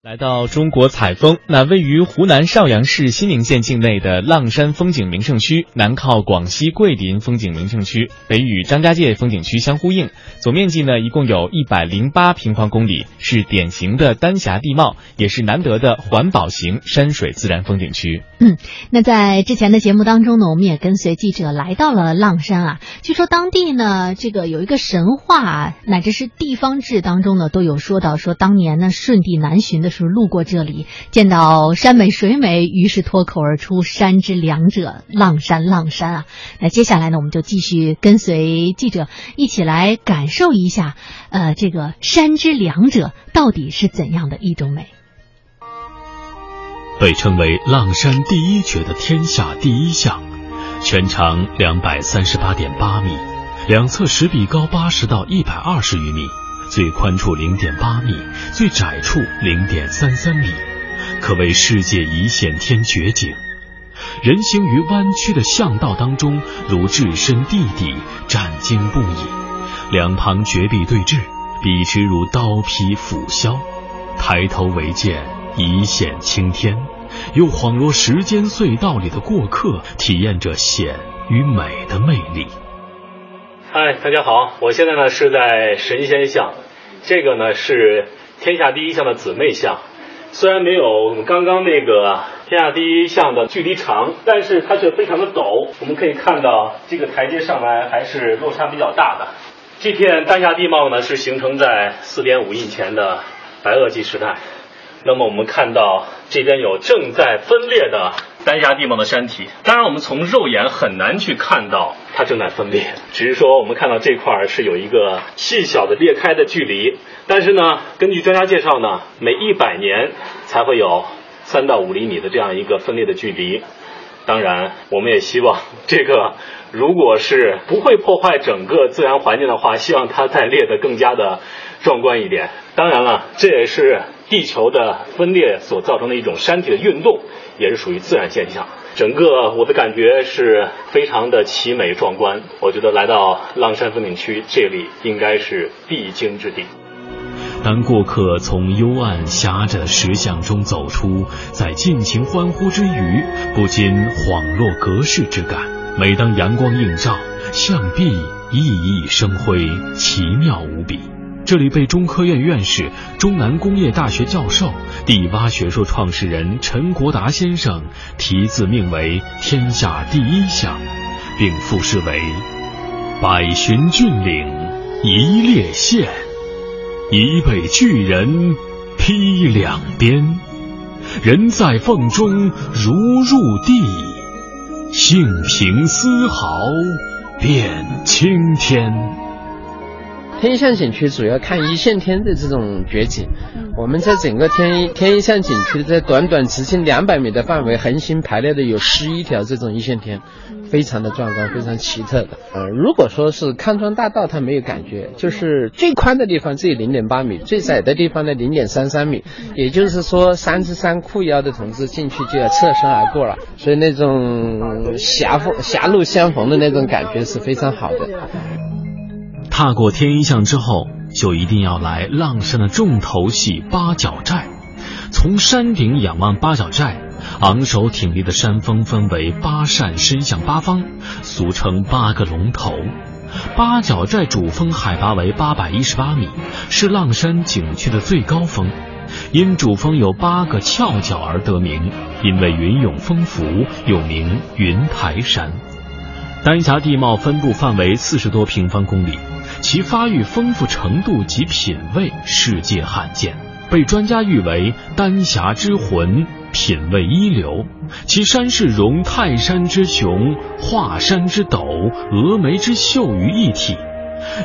来到中国采风，那位于湖南邵阳市新宁县境内的浪山风景名胜区，南靠广西桂林风景名胜区，北与张家界风景区相呼应，总面积呢一共有一百零八平方公里，是典型的丹霞地貌，也是难得的环保型山水自然风景区。嗯，那在之前的节目当中呢，我们也跟随记者来到了浪山啊，据说当地呢这个有一个神话，乃至是地方志当中呢都有说到，说当年呢舜帝南巡的。是路过这里，见到山美水美，于是脱口而出“山之良者，浪山浪山啊！”那接下来呢，我们就继续跟随记者一起来感受一下，呃，这个山之良者到底是怎样的一种美？被称为浪山第一绝的天下第一象，全长两百三十八点八米，两侧石壁高八十到一百二十余米。最宽处零点八米，最窄处零点三三米，可谓世界一线天绝景。人行于弯曲的巷道当中，如置身地底，战惊不已。两旁绝壁对峙，笔直如刀劈斧削。抬头唯见一线青天，又恍若时间隧道里的过客，体验着险与美的魅力。嗨，大家好，我现在呢是在神仙巷，这个呢是天下第一巷的姊妹巷，虽然没有我们刚刚那个天下第一巷的距离长，但是它却非常的陡。我们可以看到这个台阶上来还是落差比较大的。这片丹霞地貌呢是形成在四点五亿前的白垩纪时代。那么我们看到这边有正在分裂的丹霞地貌的山体，当然我们从肉眼很难去看到它正在分裂，只是说我们看到这块是有一个细小的裂开的距离。但是呢，根据专家介绍呢，每一百年才会有三到五厘米的这样一个分裂的距离。当然，我们也希望这个如果是不会破坏整个自然环境的话，希望它再裂得更加的壮观一点。当然了，这也是。地球的分裂所造成的一种山体的运动，也是属于自然现象。整个我的感觉是非常的奇美壮观。我觉得来到浪山风景区，这里应该是必经之地。当过客从幽暗狭窄的石巷中走出，在尽情欢呼之余，不禁恍若隔世之感。每当阳光映照，象壁熠熠生辉，奇妙无比。这里被中科院院士、中南工业大学教授、地洼学说创始人陈国达先生题字命为“天下第一巷”，并赋诗为：“百寻峻岭一列线，一北巨人披两边，人在缝中如入地，性平丝毫变青天。”天一巷景区主要看一线天的这种绝景。我们在整个天一天一巷景区，在短短直径两百米的范围，横行排列的有十一条这种一线天，非常的壮观，非常奇特的。呃，如果说是康庄大道，它没有感觉，就是最宽的地方只有零点八米，最窄的地方呢零点三三米，也就是说三十三裤腰的同志进去就要侧身而过了，所以那种狭缝狭路相逢的那种感觉是非常好的。踏过天一巷之后，就一定要来浪山的重头戏八角寨。从山顶仰望八角寨，昂首挺立的山峰分为八扇，伸向八方，俗称八个龙头。八角寨主峰海拔为八百一十八米，是浪山景区的最高峰，因主峰有八个翘角而得名。因为云涌丰富，又名云台山。丹霞地貌分布范围四十多平方公里。其发育丰富程度及品味世界罕见，被专家誉为丹霞之魂，品味一流。其山势融泰山之雄、华山之陡、峨眉之秀于一体。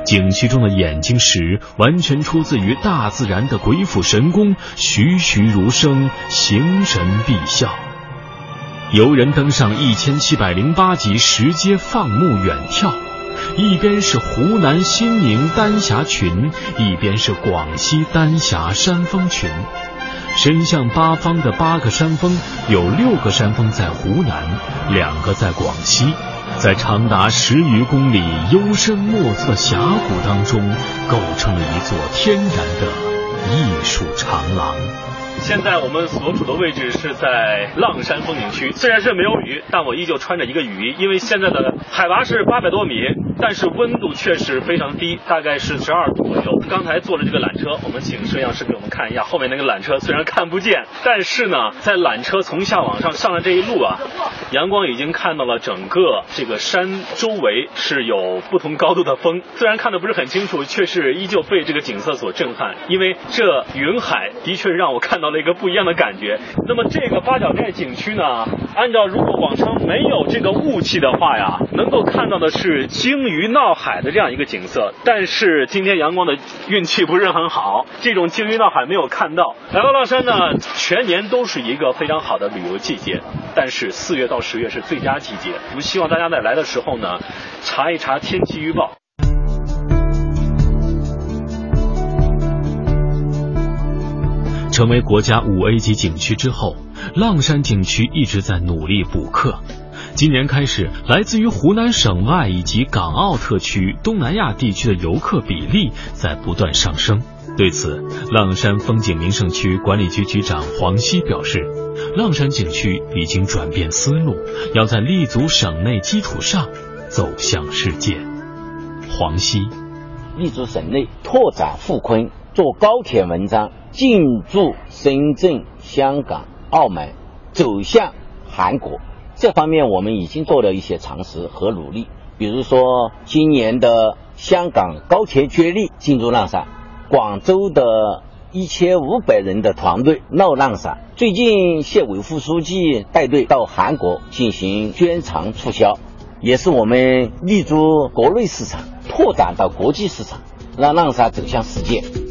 景区中的眼睛石完全出自于大自然的鬼斧神工，栩栩如生，形神毕肖。游人登上一千七百零八级石阶，放目远眺。一边是湖南新宁丹霞群，一边是广西丹霞山峰群。伸向八方的八个山峰，有六个山峰在湖南，两个在广西，在长达十余公里幽深莫测峡谷当中，构成了一座天然的艺术长廊。现在我们所处的位置是在浪山风景区，虽然是没有雨，但我依旧穿着一个雨衣，因为现在的海拔是八百多米，但是温度却是非常低，大概是十二度左右。刚才坐了这个缆车，我们请摄像师给我们看一下后面那个缆车，虽然看不见，但是呢，在缆车从下往上上的这一路啊，阳光已经看到了整个这个山周围是有不同高度的峰，虽然看的不是很清楚，却是依旧被这个景色所震撼，因为这云海的确让我看到了一个不一样的感觉。那么这个八角寨景区呢，按照如果往常没有这个雾气的话呀，能够看到的是鲸鱼闹海的这样一个景色。但是今天阳光的运气不是很好，这种鲸鱼闹海没有看到。来到乐山呢，全年都是一个非常好的旅游季节，但是四月到十月是最佳季节。我们希望大家在来的时候呢，查一查天气预报。成为国家五 A 级景区之后，浪山景区一直在努力补课。今年开始，来自于湖南省外以及港澳特区、东南亚地区的游客比例在不断上升。对此，浪山风景名胜区管理局局长黄希表示，浪山景区已经转变思路，要在立足省内基础上走向世界。黄西，立足省内，拓展富坤，做高铁文章。进驻深圳、香港、澳门，走向韩国，这方面我们已经做了一些尝试和努力。比如说，今年的香港高铁接力进入浪山，广州的一千五百人的团队闹浪山。最近，县委副书记带队到韩国进行宣传促销，也是我们立足国内市场，拓展到国际市场，让浪莎走向世界。